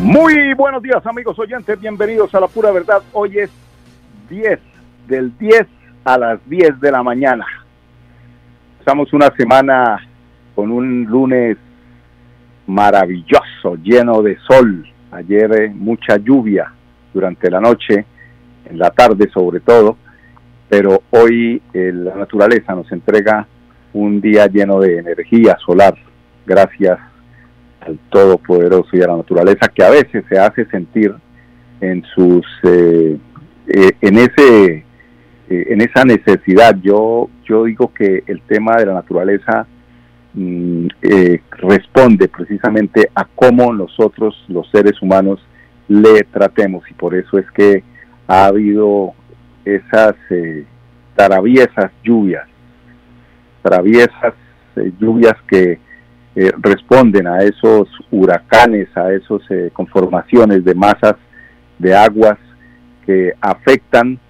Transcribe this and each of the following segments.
Muy buenos días amigos oyentes, bienvenidos a la pura verdad. Hoy es 10, del 10 a las 10 de la mañana. Estamos una semana con un lunes maravilloso, lleno de sol. Ayer eh, mucha lluvia durante la noche, en la tarde sobre todo, pero hoy eh, la naturaleza nos entrega un día lleno de energía solar, gracias al Todopoderoso y a la naturaleza que a veces se hace sentir en sus eh, eh, en ese eh, en esa necesidad. Yo yo digo que el tema de la naturaleza mm, responde precisamente a cómo nosotros los seres humanos le tratemos. Y por eso es que ha habido esas traviesas lluvias traviesas lluvias que eh, responden a esos huracanes, a esas eh, conformaciones de masas de aguas que afectan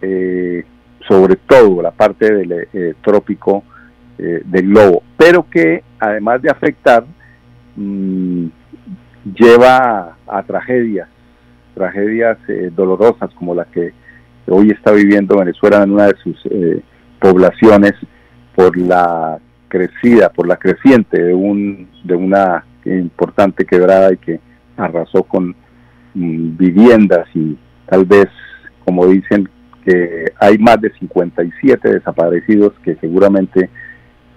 eh, sobre todo la parte del trópico del globo, pero que además de afectar, mm, lleva a, tragedias, tragedias dolorosas como la que hoy está viviendo Venezuela en una de sus poblaciones por la crecida, por la creciente de, un, de una importante quebrada y que arrasó con mm, viviendas y tal vez, como dicen, que hay más de 57 desaparecidos que seguramente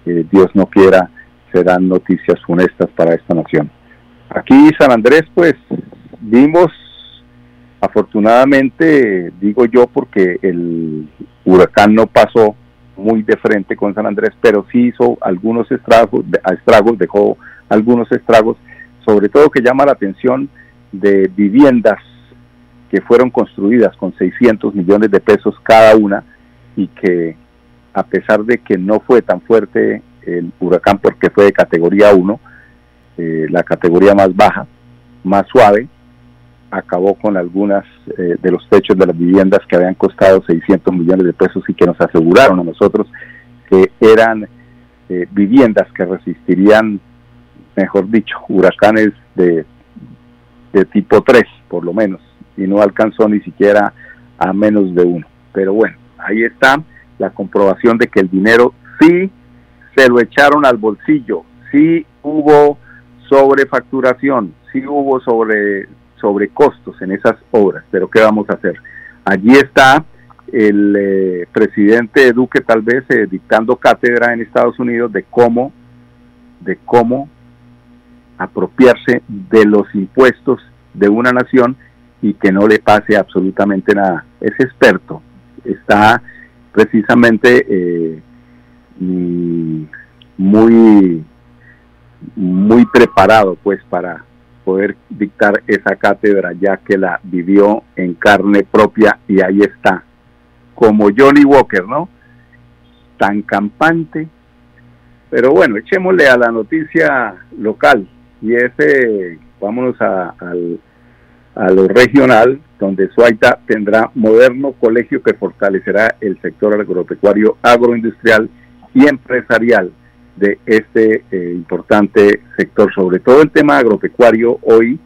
eh, Dios no quiera serán noticias funestas para esta nación. Aquí San Andrés, pues vimos, afortunadamente, digo yo, porque el huracán no pasó muy de frente con San Andrés, pero sí hizo algunos estragos, estragos dejó algunos estragos, sobre todo que llama la atención de viviendas que fueron construidas con 600 millones de pesos cada una y que a pesar de que no fue tan fuerte el huracán porque fue de categoría 1, eh, la categoría más baja, más suave, acabó con algunas eh, de los techos de las viviendas que habían costado 600 millones de pesos y que nos aseguraron a nosotros que eran eh, viviendas que resistirían, mejor dicho, huracanes de, de tipo 3 por lo menos, y no alcanzó ni siquiera a menos de uno. Pero bueno, ahí está la comprobación de que el dinero sí se lo echaron al bolsillo, sí hubo sobrefacturación, sí hubo sobre sobre costos en esas obras, pero ¿qué vamos a hacer? Allí está el eh, presidente Duque tal vez eh, dictando cátedra en Estados Unidos de cómo, de cómo apropiarse de los impuestos de una nación y que no le pase absolutamente nada. Es experto, está precisamente eh, muy muy preparado pues para poder dictar esa cátedra ya que la vivió en carne propia y ahí está, como Johnny Walker, ¿no? Tan campante. Pero bueno, echémosle a la noticia local y ese, vámonos a, a lo regional, donde Suaita tendrá moderno colegio que fortalecerá el sector agropecuario, agroindustrial y empresarial de este eh, importante sector, sobre todo el tema agropecuario hoy,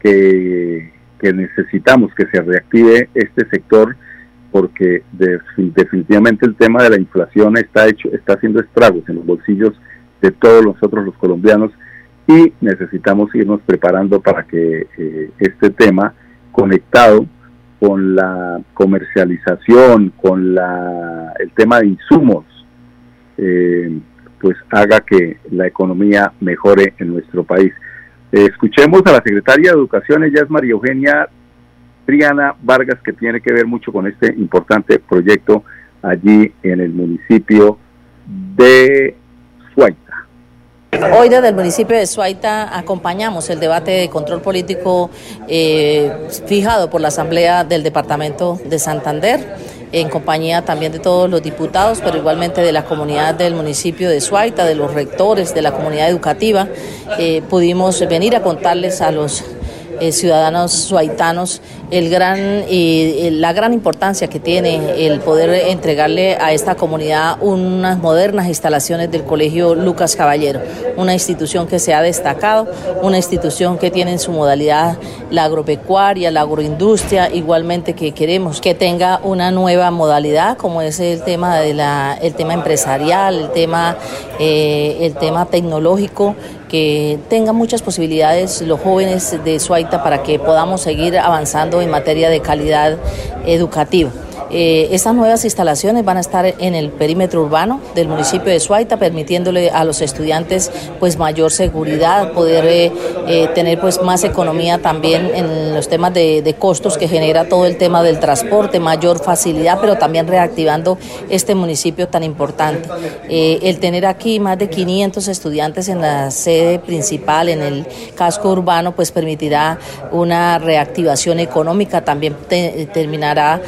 que, necesitamos que se reactive este sector porque definitivamente el tema de la inflación está hecho está haciendo estragos en los bolsillos de todos nosotros los colombianos y necesitamos irnos preparando para que eh, este tema conectado con la comercialización, con la, el tema de insumos, eh, pues haga que la economía mejore en nuestro país. Escuchemos a la secretaria de Educación, ella es María Eugenia Triana Vargas, que tiene que ver mucho con este importante proyecto allí en el municipio de Suaita. Hoy desde el municipio de Suaita acompañamos el debate de control político eh, fijado por la Asamblea del Departamento de Santander en compañía también de todos los diputados, pero igualmente de la comunidad del municipio de Suaita, de los rectores, de la comunidad educativa. Eh, pudimos venir a contarles a los eh, ciudadanos suaitanos el gran la gran importancia que tiene el poder entregarle a esta comunidad unas modernas instalaciones del Colegio Lucas Caballero, una institución que se ha destacado, una institución que tiene en su modalidad la agropecuaria, la agroindustria, igualmente que queremos que tenga una nueva modalidad como es el tema de la el tema empresarial, el tema eh, el tema tecnológico que tenga muchas posibilidades los jóvenes de Suaita para que podamos seguir avanzando en materia de calidad educativa. Eh, estas nuevas instalaciones van a estar en el perímetro urbano del municipio de Suaita, permitiéndole a los estudiantes pues mayor seguridad, poder eh, eh, tener pues más economía también en los temas de, de, costos que genera todo el tema del transporte, mayor facilidad, pero también reactivando este municipio tan importante. el tener aquí más de 500 estudiantes en la sede principal, en el casco urbano, pues permitirá una reactivación económica, también terminará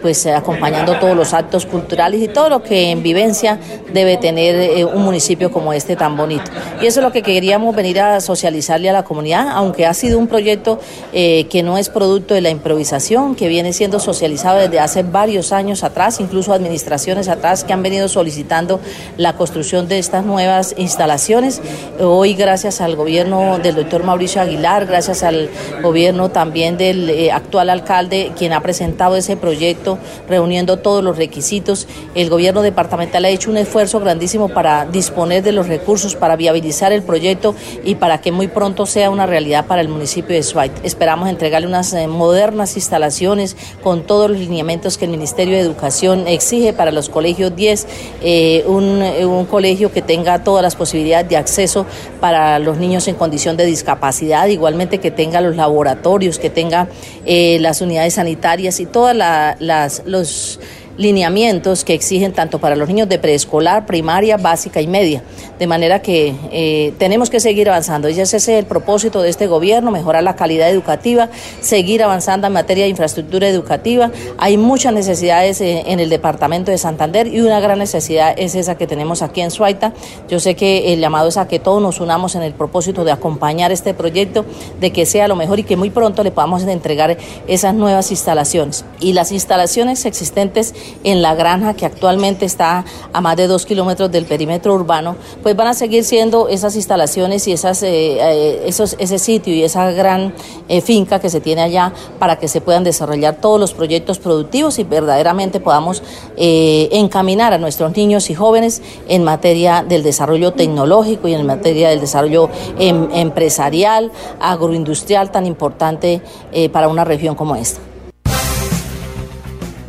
pues pues, acompañando todos los actos culturales y todo lo que en vivencia debe tener eh, un municipio como este tan bonito. Y eso es lo que queríamos venir a socializarle a la comunidad, aunque ha sido un proyecto eh, que no es producto de la improvisación, que viene siendo socializado desde hace varios años atrás, incluso administraciones atrás que han venido solicitando la construcción de estas nuevas instalaciones. Hoy, gracias al gobierno del doctor Mauricio Aguilar, gracias al gobierno también del eh, actual alcalde, quien ha presentado ese proyecto reuniendo todos los requisitos. El gobierno departamental ha hecho un esfuerzo grandísimo para disponer de los recursos, para viabilizar el proyecto y para que muy pronto sea una realidad para el municipio de Suárez. Esperamos entregarle unas eh, modernas instalaciones con todos los lineamientos que el Ministerio de Educación exige para los colegios 10, eh, eh, un colegio que tenga todas las posibilidades de acceso para los niños en condición de discapacidad, igualmente que tenga los laboratorios, que tenga las unidades sanitarias y todas las los lineamientos que exigen tanto para los niños de preescolar, primaria, básica y media. De manera que eh, tenemos que seguir avanzando. Y ese es el propósito de este gobierno, mejorar la calidad educativa, seguir avanzando en materia de infraestructura educativa. Hay muchas necesidades eh, en el departamento de Santander y una gran necesidad es esa que tenemos aquí en Suaita. Yo sé que el llamado es a que todos nos unamos en el propósito de acompañar este proyecto, de que sea lo mejor y que muy pronto le podamos entregar esas nuevas instalaciones. Y las instalaciones existentes en la granja que actualmente está a más de dos kilómetros del perímetro urbano, pues van a seguir siendo esas instalaciones y esas, eh, eh, ese sitio y esa gran eh, finca que se tiene allá para que se puedan desarrollar todos los proyectos productivos y verdaderamente podamos encaminar a nuestros niños y jóvenes en materia del desarrollo tecnológico y en materia del desarrollo em, empresarial, agroindustrial tan importante para una región como esta.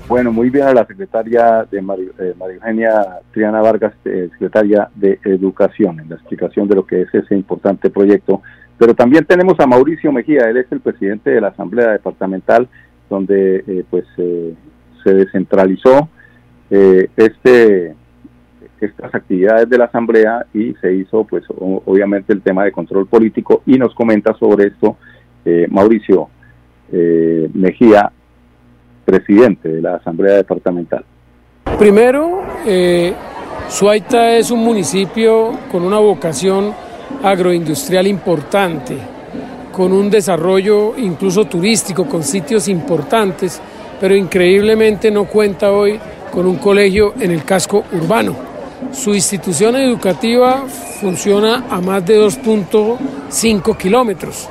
Bueno, muy bien a la secretaria de María, eh, Eugenia Triana Vargas, eh, secretaria de Educación, en la explicación de lo que es ese importante proyecto. Pero también tenemos a Mauricio Mejía, él es el presidente de la Asamblea Departamental, donde eh, pues se descentralizó este estas actividades de la Asamblea y se hizo pues obviamente el tema de control político y nos comenta sobre esto Mauricio Mejía presidente de la Asamblea Departamental. Primero, eh, Suaita es un municipio con una vocación agroindustrial importante, con un desarrollo incluso turístico, con sitios importantes, pero increíblemente no cuenta hoy con un colegio en el casco urbano. Su institución educativa funciona a más de 2.5 kilómetros,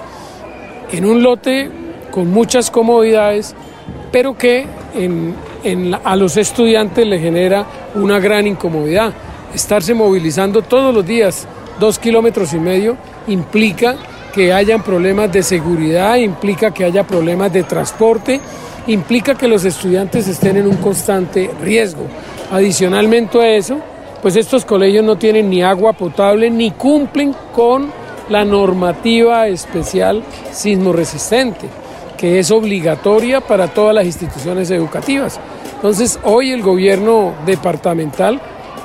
en un lote con muchas comodidades pero que a los estudiantes le genera una gran incomodidad. Estarse movilizando todos los días dos kilómetros y medio implica que hayan problemas de seguridad, implica que haya problemas de transporte, implica que los estudiantes estén en un constante riesgo. Adicionalmente a eso, pues estos colegios no tienen ni agua potable ni cumplen con la normativa especial sismo resistente que es obligatoria para todas las instituciones educativas. Entonces, hoy el gobierno departamental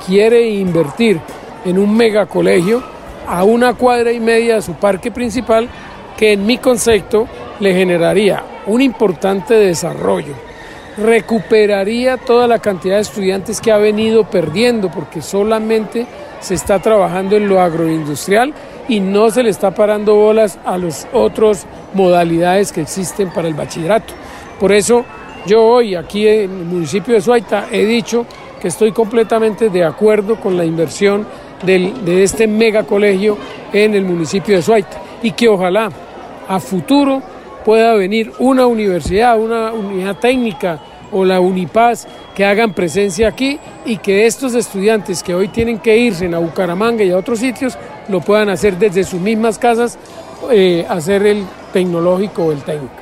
quiere invertir en un megacolegio a una cuadra y media de su parque principal, que en mi concepto le generaría un importante desarrollo, recuperaría toda la cantidad de estudiantes que ha venido perdiendo, porque solamente se está trabajando en lo agroindustrial y no se le está parando bolas a las otras modalidades que existen para el bachillerato. Por eso yo hoy aquí en el municipio de Suaita he dicho que estoy completamente de acuerdo con la inversión de este mega colegio en el municipio de Suaita y que ojalá a futuro pueda venir una universidad, una unidad técnica o la Unipaz que hagan presencia aquí y que estos estudiantes que hoy tienen que irse a Bucaramanga y a otros sitios lo puedan hacer desde sus mismas casas, eh, hacer el tecnológico o el técnico.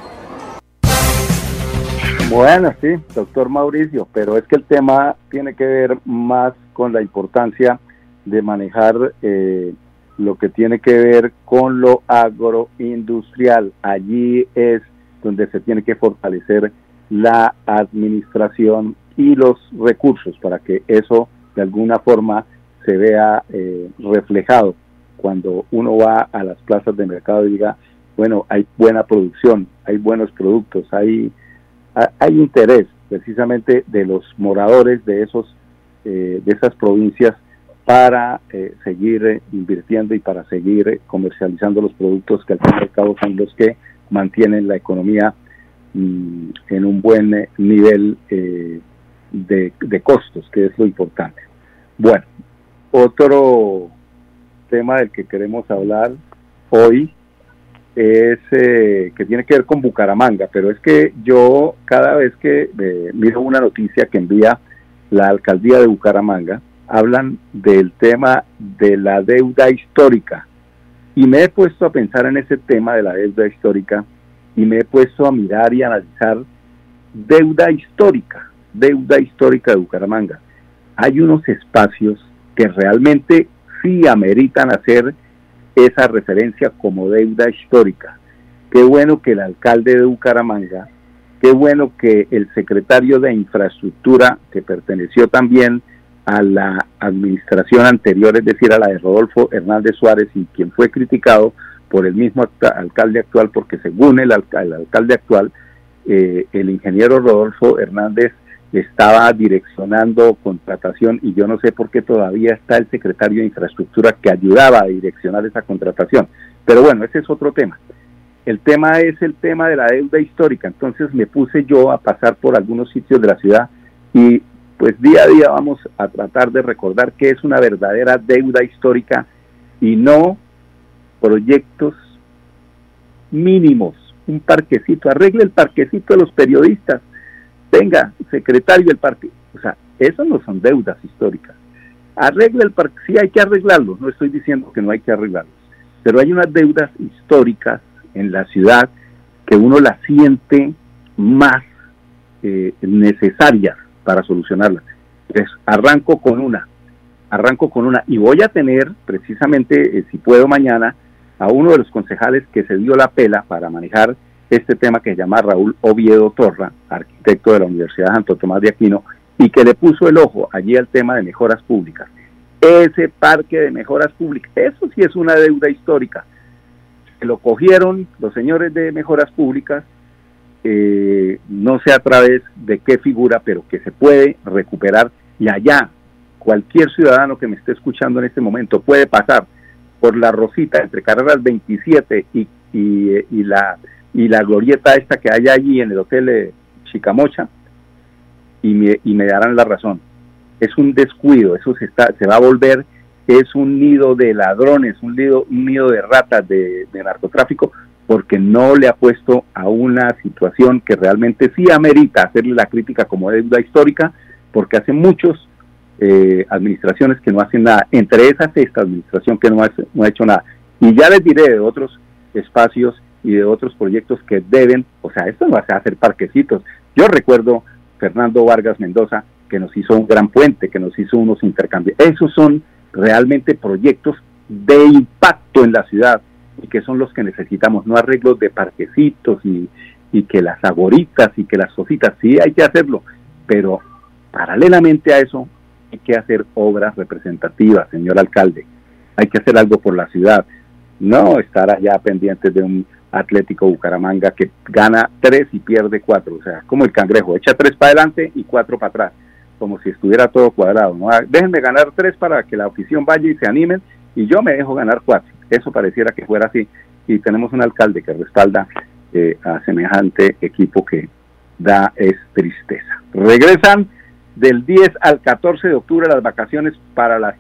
Bueno, sí, doctor Mauricio, pero es que el tema tiene que ver más con la importancia de manejar eh, lo que tiene que ver con lo agroindustrial. Allí es donde se tiene que fortalecer la administración y los recursos para que eso de alguna forma se vea eh, reflejado cuando uno va a las plazas de mercado y diga, bueno, hay buena producción, hay buenos productos, hay, hay interés precisamente de los moradores de esos eh, de esas provincias para eh, seguir invirtiendo y para seguir comercializando los productos que al fin y al cabo son los que mantienen la economía Mm, en un buen eh, nivel eh, de, costos, que es lo importante. Bueno, otro tema del que queremos hablar hoy es eh, que tiene que ver con Bucaramanga, pero es que yo cada vez que miro una noticia que envía la alcaldía de Bucaramanga, hablan del tema de la deuda histórica. Y me he puesto a pensar en ese tema de la deuda histórica y me he puesto a mirar y analizar deuda histórica, deuda histórica de Bucaramanga. Hay unos espacios que realmente sí ameritan hacer esa referencia como deuda histórica. Qué bueno que el alcalde de Bucaramanga, qué bueno que el secretario de infraestructura, que perteneció también a la administración anterior, es decir, a la de Rodolfo Hernández Suárez, y quien fue criticado por el mismo alcalde actual, porque según el, alcalde actual, eh, el ingeniero Rodolfo Hernández estaba direccionando contratación y yo no sé por qué todavía está el secretario de infraestructura que ayudaba a direccionar esa contratación. Pero bueno, ese es otro tema. El tema es el tema de la deuda histórica. Entonces me puse yo a pasar por algunos sitios de la ciudad y pues día a día vamos a tratar de recordar que es una verdadera deuda histórica y no proyectos mínimos, un parquecito, arregle el parquecito de los periodistas, venga, secretario del parque, o sea, eso no son deudas históricas. Arregle el parque, sí hay que arreglarlo, no estoy diciendo que no hay que arreglarlos, pero hay unas deudas históricas en la ciudad que uno las siente más eh, necesarias para solucionarlas. Entonces, arranco con una, arranco con una, y voy a tener precisamente, eh, si puedo mañana, a uno de los concejales que se dio la pela para manejar este tema que se llama Raúl Oviedo Torra, arquitecto de la Universidad Santo Tomás de Aquino, y que le puso el ojo allí al tema de mejoras públicas. Ese parque de mejoras públicas, eso sí es una deuda histórica. Lo cogieron los señores de mejoras públicas, eh, no sé a través de qué figura, pero que se puede recuperar y allá cualquier ciudadano que me esté escuchando en este momento puede pasar por la Rosita, entre carreras 27 y, y, la, y la glorieta esta que hay allí en el Hotel eh, Chicamocha, y me, y me darán la razón. Es un descuido, eso se, está, se va a volver, es un nido de ladrones, un nido, un nido de ratas de, narcotráfico, porque no le ha puesto a una situación que realmente sí amerita hacerle la crítica como deuda histórica, porque hace muchos eh, administraciones que no hacen nada, entre esas esta administración que no ha, no ha hecho nada. Y ya les diré de otros espacios y de otros proyectos que deben, o sea, esto no va a hacer parquecitos. Yo recuerdo Fernando Vargas Mendoza, que nos hizo un gran puente, que nos hizo unos intercambios. Esos son realmente proyectos de impacto en la ciudad y que son los que necesitamos, no arreglos de parquecitos y, y que las agoritas y que las cositas, sí hay que hacerlo, pero paralelamente a eso hay que hacer obras representativas, señor alcalde. hay que hacer algo por la ciudad, no estar allá pendientes de un Atlético Bucaramanga que gana tres y pierde cuatro, o sea, como el cangrejo, echa tres para adelante y cuatro para atrás, como si estuviera todo cuadrado. ¿no? Ah, déjenme ganar tres para que la afición vaya y se animen y yo me dejo ganar cuatro. Eso pareciera que fuera así y tenemos un alcalde que respalda eh, a semejante equipo que da es tristeza. Regresan del 10 al 14 de octubre las vacaciones para las.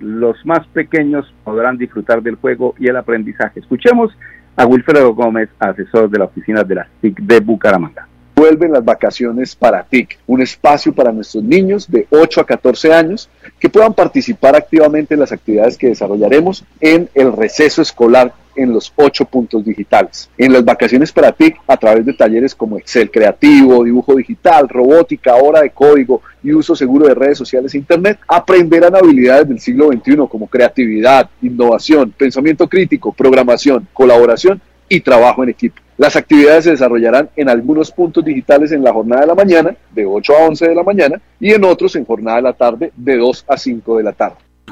Los más pequeños podrán disfrutar del juego y el aprendizaje. Escuchemos a Wilfredo Gómez, asesor de la oficina de las TIC de Bucaramanga. Vuelven las vacaciones para TIC, un espacio para nuestros niños de 8 a 14 años que puedan participar activamente en las actividades que desarrollaremos en el receso escolar en los ocho puntos digitales. En las vacaciones para TIC, a través de talleres como Excel creativo, dibujo digital, robótica, hora de código y uso seguro de redes sociales e Internet, aprenderán habilidades del siglo XXI como creatividad, innovación, pensamiento crítico, programación, colaboración y trabajo en equipo. Las actividades se desarrollarán en algunos puntos digitales en la jornada de la mañana, de 8 a 11 de la mañana, y en otros en jornada de la tarde, de 2 a 5 de la tarde.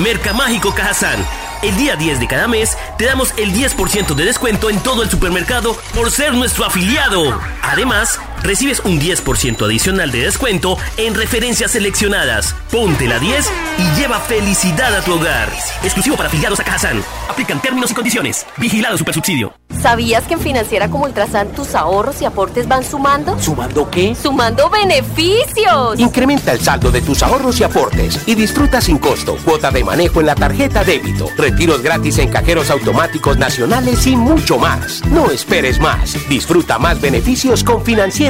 Mercamágico Cajazán. El día 10 de cada mes te damos el 10% de descuento en todo el supermercado por ser nuestro afiliado. Además, recibes un 10% adicional de descuento en referencias seleccionadas. Ponte la 10 y lleva felicidad a tu hogar. Exclusivo para afiliados a Cajazán. Aplican términos y condiciones. Vigilado Supersubsidio. ¿Sabías que en Financiera como Ultrasan tus ahorros y aportes van sumando? ¿Sumando qué? ¡Sumando beneficios! Incrementa el saldo de tus ahorros y aportes y disfruta sin costo cuota de manejo en la tarjeta débito, retiros gratis en cajeros automáticos nacionales y mucho más. No esperes más. Disfruta más beneficios con Financiera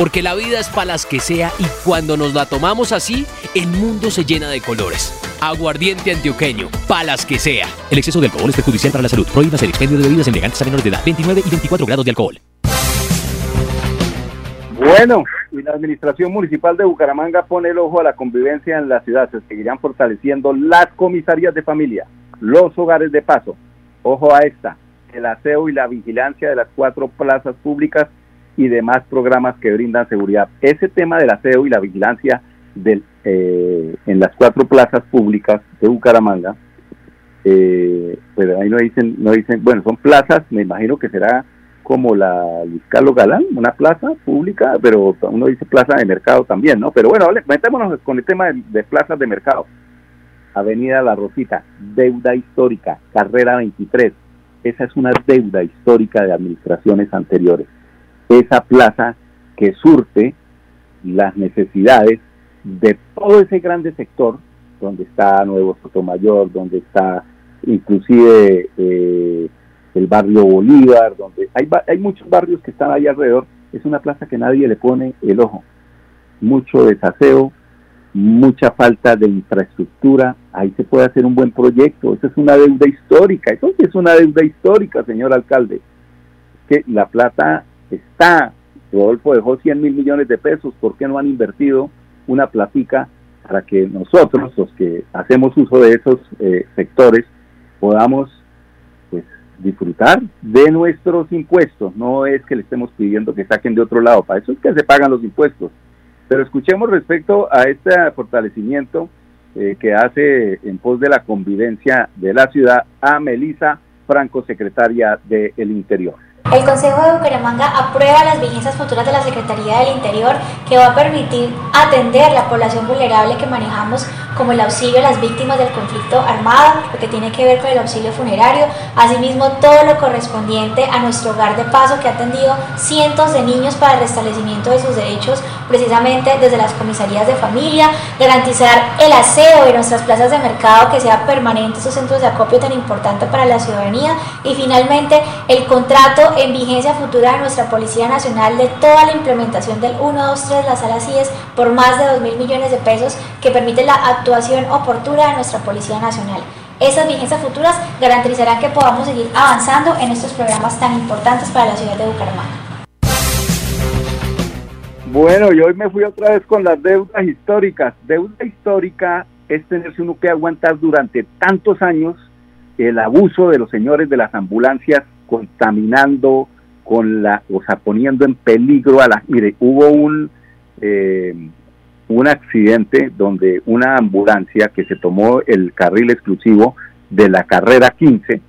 Porque la vida es para las que sea y cuando nos la tomamos así, el mundo se llena de colores. Aguardiente antioqueño, palas que sea. El exceso de alcohol es perjudicial para la salud. Prohíba el expendio de bebidas elegantes a menores de edad. 29 y 24 grados de alcohol. Bueno, y la Administración Municipal de Bucaramanga pone el ojo a la convivencia en la ciudad. Se seguirán fortaleciendo las comisarías de familia, los hogares de paso. Ojo a esta, el aseo y la vigilancia de las cuatro plazas públicas y demás programas que brindan seguridad. Ese tema del aseo y la vigilancia del, eh, en las cuatro plazas públicas de Bucaramanga, eh, pues ahí no dicen, no dicen, bueno, son plazas, me imagino que será como la Luis Carlos Galán, una plaza pública, pero uno dice plaza de mercado también, ¿no? Pero bueno, metémonos con el tema de, plazas de mercado. Avenida La Rosita, deuda histórica, carrera 23. Esa es una deuda histórica de administraciones anteriores. Esa plaza que surte las necesidades de todo ese grande sector, donde está Nuevo Sotomayor, donde está inclusive eh, el barrio Bolívar, donde hay, hay muchos barrios que están ahí alrededor, es una plaza que nadie le pone el ojo. Mucho desaseo, mucha falta de infraestructura, ahí se puede hacer un buen proyecto, esa es una deuda histórica, eso es una deuda histórica, señor alcalde, que la plata está, Rodolfo dejó 100 mil millones de pesos, ¿por qué no han invertido una platica para que nosotros, los que hacemos uso de esos eh, sectores, podamos disfrutar de nuestros impuestos. No es que le estemos pidiendo que saquen de otro lado, para eso es que se pagan los impuestos. Pero escuchemos respecto a este fortalecimiento eh, que hace en pos de la convivencia de la ciudad a Melisa Franco, secretaria del Interior. El Consejo de Bucaramanga aprueba las vigencias futuras de la Secretaría del Interior que va a permitir atender la población vulnerable que manejamos como el auxilio a las víctimas del conflicto armado, lo que tiene que ver con el auxilio funerario, asimismo todo lo correspondiente a nuestro hogar de paso que ha atendido cientos de niños para el restablecimiento de sus derechos precisamente desde las comisarías de familia, garantizar el aseo de nuestras plazas de mercado que sea permanente, esos centros de acopio tan importante para la ciudadanía y finalmente el contrato en vigencia futura de nuestra Policía Nacional de toda la implementación del 1, 2, 3, la sala CIES por más de 2 mil millones de pesos que permite la actuación oportuna de nuestra Policía Nacional. Esas vigencias futuras garantizarán que podamos seguir avanzando en estos programas tan importantes para la ciudad de Bucaramanga. Bueno, y hoy me fui otra vez con las deudas históricas. Deuda histórica es tenerse uno que aguantar durante tantos años el abuso de los señores de las ambulancias contaminando con la, o sea, poniendo en peligro a la... Mire, hubo un, eh, un accidente donde una ambulancia que se tomó el carril exclusivo de la carrera 15,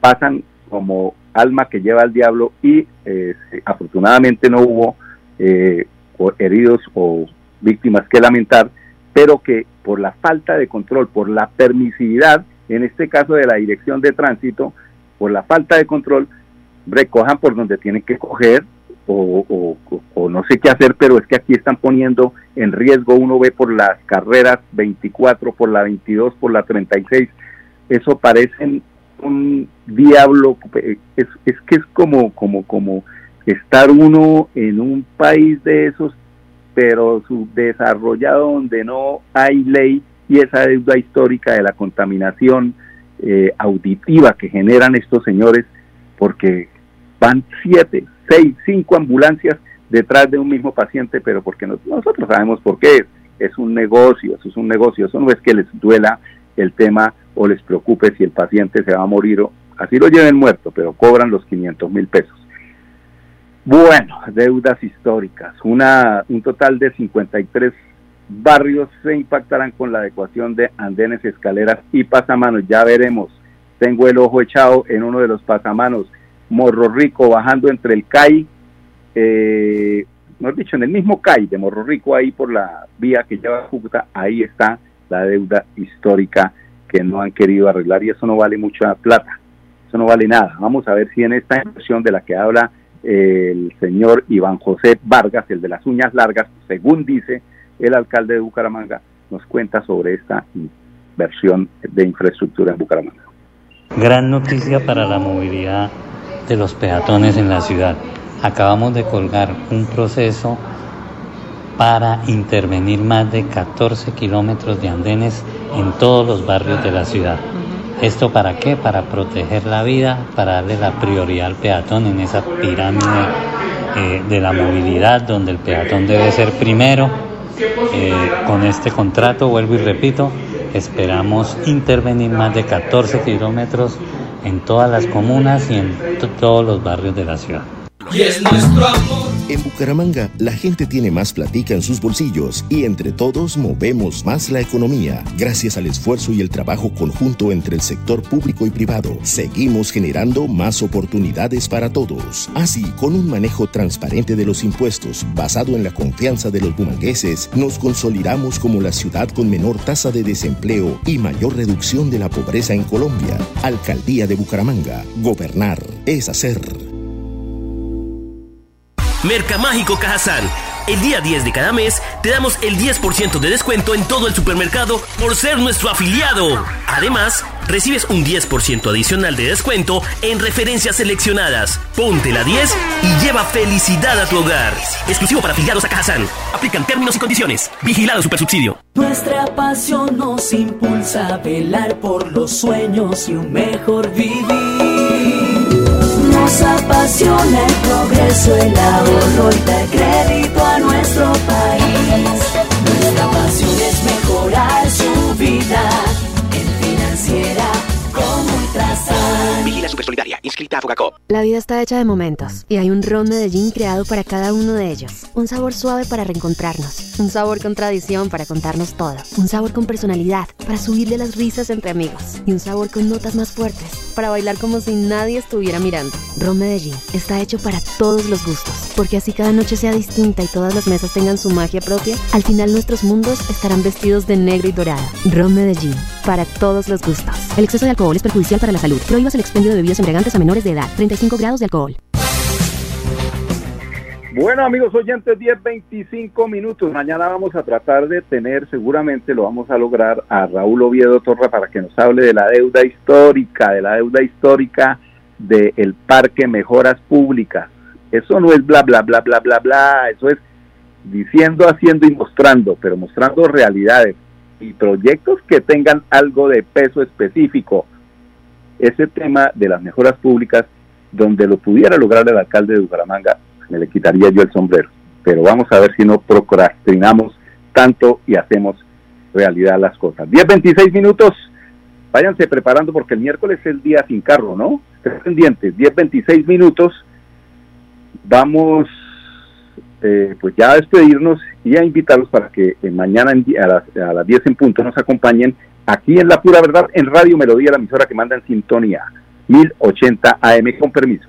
pasan como alma que lleva al diablo y eh, afortunadamente no hubo eh, heridos o víctimas que lamentar, pero que por la falta de control, por la permisividad, en este caso de la dirección de tránsito, por la falta de control, recojan por donde tienen que coger o, no sé qué hacer, pero es que aquí están poniendo en riesgo, uno ve por las carreras 24, por la 22, por la 36, eso parece un diablo, es, es que es como, como, como estar uno en un país de esos, pero subdesarrollado donde no hay ley y esa deuda histórica de la contaminación eh, auditiva que generan estos señores, porque van siete, seis, cinco ambulancias detrás de un mismo paciente, pero porque nosotros sabemos por qué es. Es un negocio, eso es un negocio, eso no es que les duela el tema o les preocupe si el paciente se va a morir o así lo lleven muerto, pero cobran los 500 mil pesos. Bueno, deudas históricas. Una, un total de 53 barrios se impactarán con la adecuación de andenes, escaleras y pasamanos. Ya veremos. Tengo el ojo echado en uno de los pasamanos. Morro Rico bajando entre el CAI, eh, mejor dicho, en el mismo CAI de Morro Rico, ahí por la vía que lleva a Cúcuta, ahí está la deuda histórica que no han querido arreglar y eso no vale mucha plata. Eso no vale nada. Vamos a ver si en esta inversión de la que habla el señor Iván José Vargas, el de las uñas largas, según dice el alcalde de Bucaramanga, nos cuenta sobre esta inversión de infraestructura en Bucaramanga. Gran noticia para la movilidad de los peatones en la ciudad. Acabamos de colgar un proceso para intervenir más de 14 kilómetros de andenes en todos los barrios de la ciudad. ¿Esto para qué? Para proteger la vida, para darle la prioridad al peatón en esa pirámide eh, de la movilidad donde el peatón debe ser primero. Eh, con este contrato, vuelvo y repito, esperamos intervenir más de 14 kilómetros en todas las comunas y en todos los barrios de la ciudad. Y es nuestro amor en Bucaramanga, la gente tiene más platica en sus bolsillos y entre todos movemos más la economía. Gracias al esfuerzo y el trabajo conjunto entre el sector público y privado, seguimos generando más oportunidades para todos. Así, con un manejo transparente de los impuestos basado en la confianza de los bumangueses, nos consolidamos como la ciudad con menor tasa de desempleo y mayor reducción de la pobreza en Colombia. Alcaldía de Bucaramanga. Gobernar es hacer. Mercamágico Cajazán. El día 10 de cada mes te damos el 10% de descuento en todo el supermercado por ser nuestro afiliado. Además, recibes un 10% adicional de descuento en referencias seleccionadas. Ponte la 10 y lleva felicidad a tu hogar. Exclusivo para afiliados a Cajazán. Aplican términos y condiciones. Vigilado Supersubsidio. Nuestra pasión nos impulsa a velar por los sueños y un mejor vivir. Nos apasiona el progreso, el ahorro y dar crédito a nuestro país. Nuestra pasión es mejorar su vida en financiera. Vigila Supersolidaria, inscrita a Fogacop. La vida está hecha de momentos y hay un ron Medellín creado para cada uno de ellos. Un sabor suave para reencontrarnos, un sabor con tradición para contarnos todo, un sabor con personalidad para subirle las risas entre amigos y un sabor con notas más fuertes para bailar como si nadie estuviera mirando. Ron Medellín está hecho para todos los gustos, porque así cada noche sea distinta y todas las mesas tengan su magia propia, al final nuestros mundos estarán vestidos de negro y dorado. Ron Medellín, para todos los gustos. El exceso de alcohol es perjudicial para la salud. Prohíbas el expendio de bebidas embriagantes a menores de edad. 35 grados de alcohol. Bueno, amigos oyentes, 10-25 minutos. Mañana vamos a tratar de tener, seguramente lo vamos a lograr, a Raúl Oviedo Torra para que nos hable de la deuda histórica, de la deuda histórica del Parque Mejoras Públicas. Eso no es bla, bla, bla, bla, bla, bla. Eso es diciendo, haciendo y mostrando, pero mostrando realidades y proyectos que tengan algo de peso específico. Ese tema de las mejoras públicas, donde lo pudiera lograr el alcalde de Bucaramanga, me le quitaría yo el sombrero. Pero vamos a ver si no procrastinamos tanto y hacemos realidad las cosas. 10, 26 minutos. Váyanse preparando porque el miércoles es el día sin carro, ¿no? Estén pendientes. 10, 26 minutos. Vamos eh, pues ya a despedirnos y a invitarlos para que eh, mañana a, las, a las 10 en punto nos acompañen aquí en La Pura Verdad en Radio Melodía, la emisora que manda en sintonía 1080 AM con permiso.